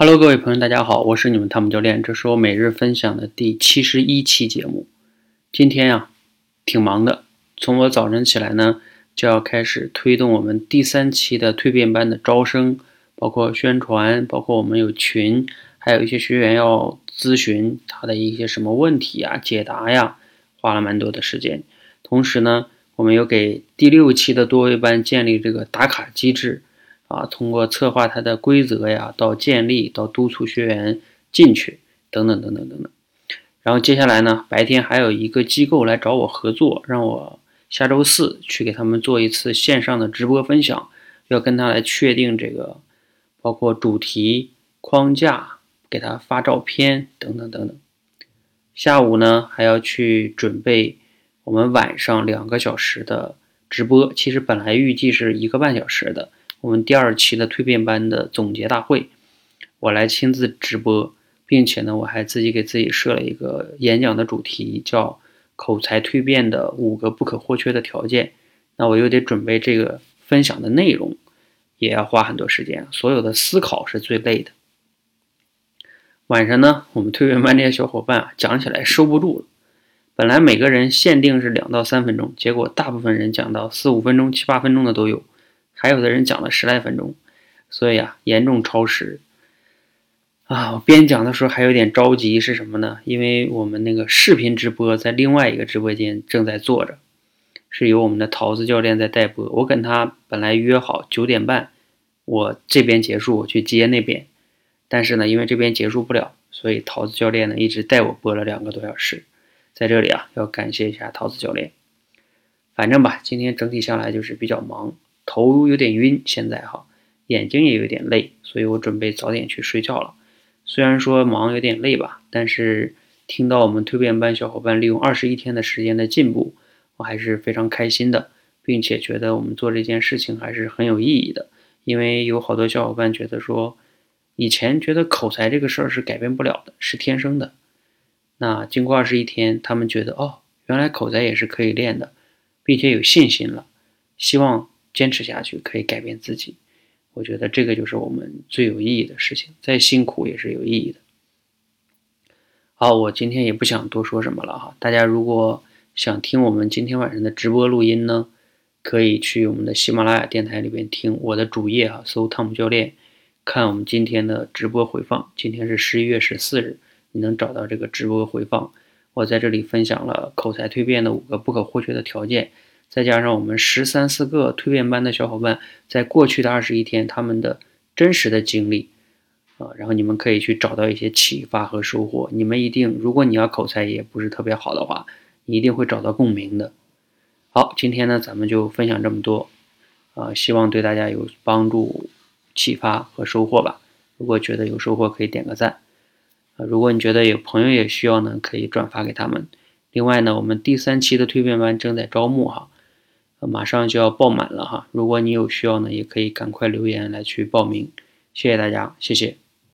Hello，各位朋友，大家好，我是你们汤姆教练，这是我每日分享的第七十一期节目。今天呀，挺忙的，从我早晨起来呢，就要开始推动我们第三期的蜕变班的招生，包括宣传，包括我们有群，还有一些学员要咨询他的一些什么问题啊，解答呀，花了蛮多的时间。同时呢，我们又给第六期的多维班建立这个打卡机制。啊，通过策划它的规则呀，到建立，到督促学员进去，等等等等等等。然后接下来呢，白天还有一个机构来找我合作，让我下周四去给他们做一次线上的直播分享，要跟他来确定这个，包括主题框架，给他发照片等等等等。下午呢，还要去准备我们晚上两个小时的直播，其实本来预计是一个半小时的。我们第二期的蜕变班的总结大会，我来亲自直播，并且呢，我还自己给自己设了一个演讲的主题，叫“口才蜕变的五个不可或缺的条件”。那我又得准备这个分享的内容，也要花很多时间，所有的思考是最累的。晚上呢，我们蜕变班这些小伙伴啊，讲起来收不住了。本来每个人限定是两到三分钟，结果大部分人讲到四五分钟、七八分钟的都有。还有的人讲了十来分钟，所以啊，严重超时啊！我边讲的时候还有点着急，是什么呢？因为我们那个视频直播在另外一个直播间正在做着，是由我们的桃子教练在带播。我跟他本来约好九点半，我这边结束，我去接那边。但是呢，因为这边结束不了，所以桃子教练呢一直带我播了两个多小时。在这里啊，要感谢一下桃子教练。反正吧，今天整体下来就是比较忙。头有点晕，现在哈，眼睛也有点累，所以我准备早点去睡觉了。虽然说忙有点累吧，但是听到我们蜕变班小伙伴利用二十一天的时间的进步，我还是非常开心的，并且觉得我们做这件事情还是很有意义的。因为有好多小伙伴觉得说，以前觉得口才这个事儿是改变不了的，是天生的。那经过二十一天，他们觉得哦，原来口才也是可以练的，并且有信心了，希望。坚持下去可以改变自己，我觉得这个就是我们最有意义的事情。再辛苦也是有意义的。好，我今天也不想多说什么了哈。大家如果想听我们今天晚上的直播录音呢，可以去我们的喜马拉雅电台里边听我的主页哈，搜汤姆教练，看我们今天的直播回放。今天是十一月十四日，你能找到这个直播回放。我在这里分享了口才蜕变的五个不可或缺的条件。再加上我们十三四个蜕变班的小伙伴，在过去的二十一天，他们的真实的经历，啊，然后你们可以去找到一些启发和收获。你们一定，如果你要口才也不是特别好的话，一定会找到共鸣的。好，今天呢，咱们就分享这么多，啊，希望对大家有帮助、启发和收获吧。如果觉得有收获，可以点个赞。啊，如果你觉得有朋友也需要呢，可以转发给他们。另外呢，我们第三期的蜕变班正在招募哈。马上就要爆满了哈，如果你有需要呢，也可以赶快留言来去报名，谢谢大家，谢谢。